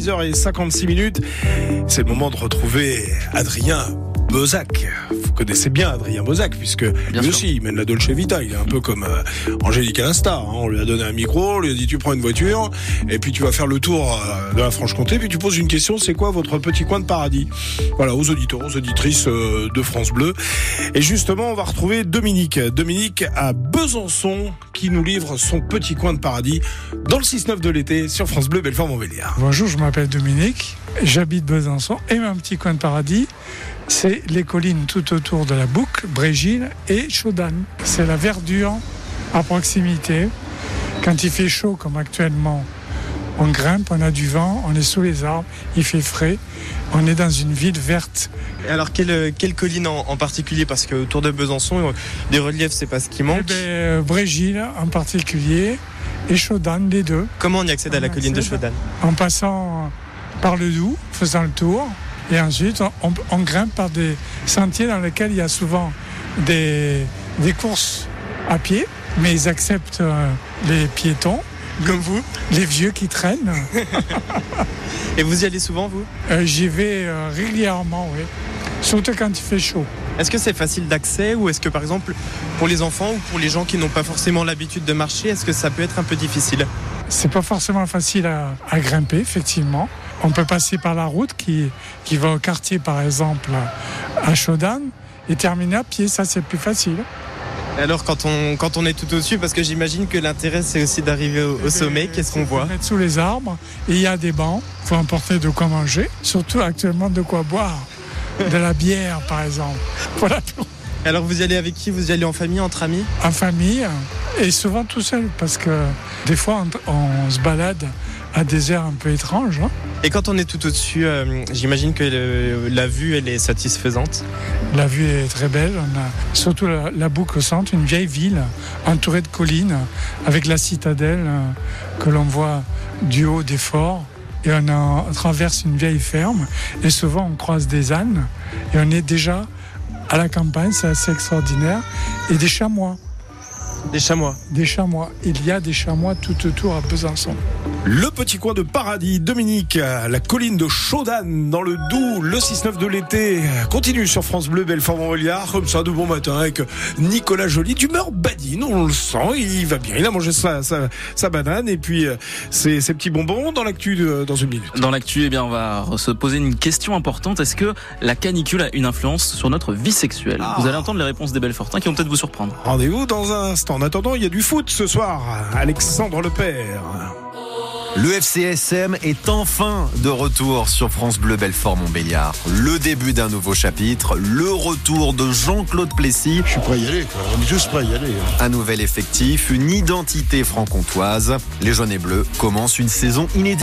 6h56 minutes. C'est le moment de retrouver Adrien Bozac. Vous connaissez bien Adrien Bozac, puisque Bien lui sûr. aussi, il mène la Dolce Vita. Il est un peu comme euh, Angélique Alastar. hein. On lui a donné un micro, on lui a dit tu prends une voiture, et puis tu vas faire le tour euh, de la Franche-Comté, puis tu poses une question, c'est quoi votre petit coin de paradis? Voilà, aux auditeurs, aux auditrices euh, de France Bleu. Et justement, on va retrouver Dominique. Dominique à Besançon, qui nous livre son petit coin de paradis dans le 6-9 de l'été sur France Bleu, Belfort-Montbéliard. Bonjour, je m'appelle Dominique, j'habite Besançon et mon petit coin de paradis, c'est les collines tout autour de la Boucle, Brégil et Chaudane. C'est la verdure à proximité. Quand il fait chaud comme actuellement, on grimpe, on a du vent, on est sous les arbres, il fait frais, on est dans une ville verte. Et Alors, quelle, quelle colline en, en particulier? Parce que autour de Besançon, euh, des reliefs, c'est pas ce qui Eh manque. ben, euh, Brégil en particulier et Chaudane, les deux, Comment on y accède à la colline de accède. Chaudane en passant par le Doubs, faisant le tour. Et ensuite, on, on grimpe par des sentiers dans lesquels il y a souvent des, des courses à pied, mais ils acceptent euh, les piétons, Comme vous les vieux qui traînent. Et vous y allez souvent, vous? Euh, J'y vais euh, régulièrement, oui. Surtout quand il fait chaud. Est-ce que c'est facile d'accès ou est-ce que, par exemple, pour les enfants ou pour les gens qui n'ont pas forcément l'habitude de marcher, est-ce que ça peut être un peu difficile? C'est pas forcément facile à, à grimper, effectivement. On peut passer par la route qui, qui va au quartier, par exemple, à Chaudane, et terminer à pied. Ça, c'est plus facile. Alors, quand on, quand on est tout au-dessus, parce que j'imagine que l'intérêt, c'est aussi d'arriver au, au sommet, qu'est-ce qu'on voit Mettre sous les arbres. Et il y a des bancs. Il faut emporter de quoi manger. Surtout actuellement de quoi boire. De la bière, par exemple. Voilà, Alors, vous y allez avec qui? Vous y allez en famille, entre amis? En famille. Et souvent tout seul. Parce que des fois, on, on se balade des aires un peu étranges. hein. Et quand on est tout au-dessus, euh, j'imagine que le- la vue, elle est satisfaisante. La vue est très belle. On a surtout la, la boucle au centre, une vieille ville entourée de collines, avec la citadelle euh, que l'on voit du haut des forts. Et on, a- on traverse une vieille ferme. Et souvent, on croise des ânes. Et on est déjà à la campagne, c'est assez extraordinaire. Et des chamois. Des chamois. Des chamois. Il y a des chamois tout autour à Besançon. Le petit coin de paradis, Dominique, la colline de Chaudane dans le Doubs, le 6-9 de l'été, continue sur France Bleu, Belfort-Montbéliard, comme ça de bon matin avec Nicolas Joly, d'humeur badine, on le sent, il va bien, il a mangé sa, sa, sa banane et puis euh, ses, ses petits bonbons dans l'actu de- dans une minute. Dans l'actu, eh bien, on va se poser une question importante. Est-ce que la canicule a une influence sur notre vie sexuelle? Ah. Vous allez entendre les réponses des Belfortins qui vont peut-être vous surprendre. Rendez-vous dans un instant. En attendant, il y a du foot ce soir. Alexandre Lepère. Le FCSM est enfin de retour sur France Bleu Belfort Montbéliard. Le début d'un nouveau chapitre, le retour de Jean-Claude Plessis, Je suis prêt à y aller, quoi. On est juste prêt à y aller. hein. un nouvel effectif, une identité franc-comtoise. Les jaunes et bleus commencent une saison inédite.